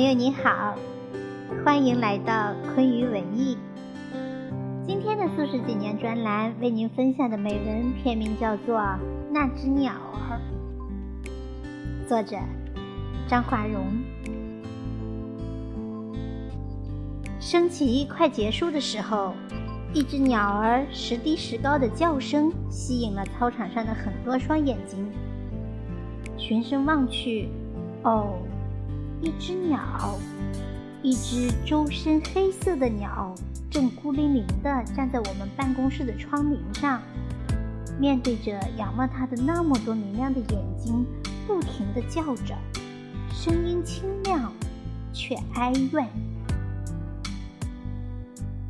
朋友你好，欢迎来到昆语文艺。今天的素食几年专栏为您分享的美文片名叫做《那只鸟儿》，作者张华荣。升旗快结束的时候，一只鸟儿时低时高的叫声吸引了操场上的很多双眼睛。循声望去，哦。一只鸟，一只周身黑色的鸟，正孤零零地站在我们办公室的窗棂上，面对着仰望它的那么多明亮的眼睛，不停地叫着，声音清亮，却哀怨。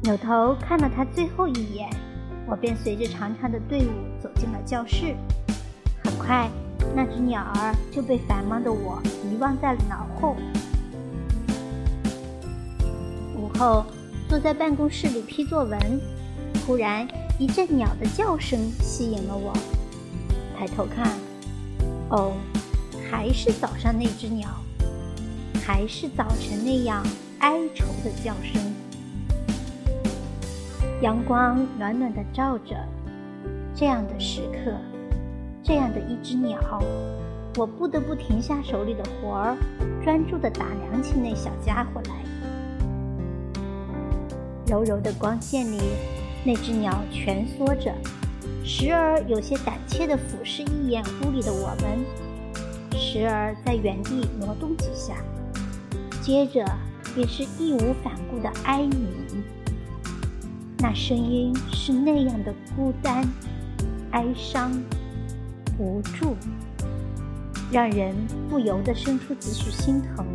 扭头看了它最后一眼，我便随着长长的队伍走进了教室。很快。那只鸟儿就被繁忙的我遗忘在了脑后。午后，坐在办公室里批作文，突然一阵鸟的叫声吸引了我。抬头看，哦，还是早上那只鸟，还是早晨那样哀愁的叫声。阳光暖暖的照着，这样的时刻。这样的一只鸟，我不得不停下手里的活儿，专注地打量起那小家伙来。柔柔的光线里，那只鸟蜷缩着，时而有些胆怯地俯视一眼屋里的我们，时而在原地挪动几下，接着也是义无反顾的哀鸣。那声音是那样的孤单、哀伤。无助，让人不由得生出几许心疼。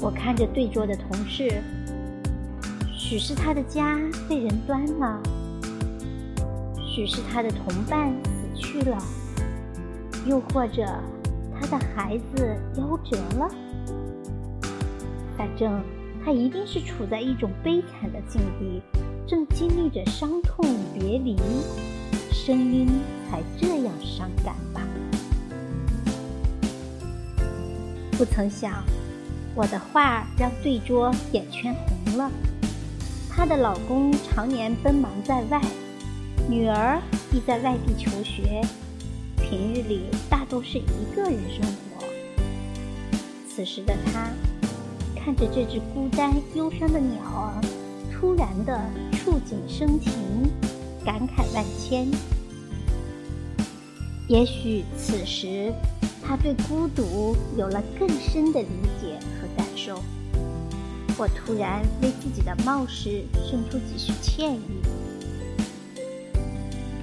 我看着对桌的同事，许是他的家被人端了，许是他的同伴死去了，又或者他的孩子夭折了。反正他一定是处在一种悲惨的境地，正经历着伤痛别离。声音吧？不曾想，我的话让对桌眼圈红了。她的老公常年奔忙在外，女儿亦在外地求学，平日里大都是一个人生活。此时的她，看着这只孤单忧伤的鸟儿，突然的触景生情，感慨万千。也许此时，他对孤独有了更深的理解和感受。我突然为自己的冒失生出几许歉意。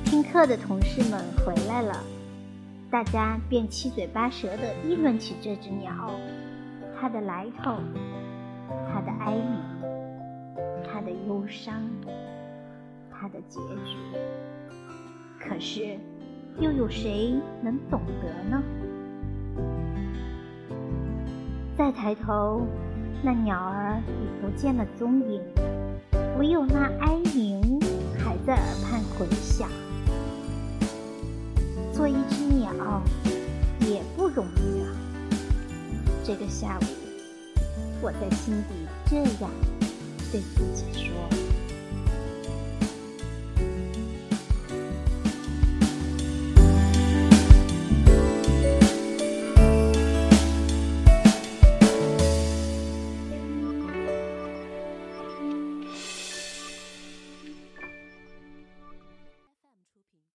听课的同事们回来了，大家便七嘴八舌地议论起这只鸟，它的来头，它的哀鸣，它的忧伤，它的结局。可是。又有谁能懂得呢？再抬头，那鸟儿已不见了踪影，唯有那哀鸣还在耳畔回响。做一只鸟也不容易啊！这个下午，我在心底这样对自己说。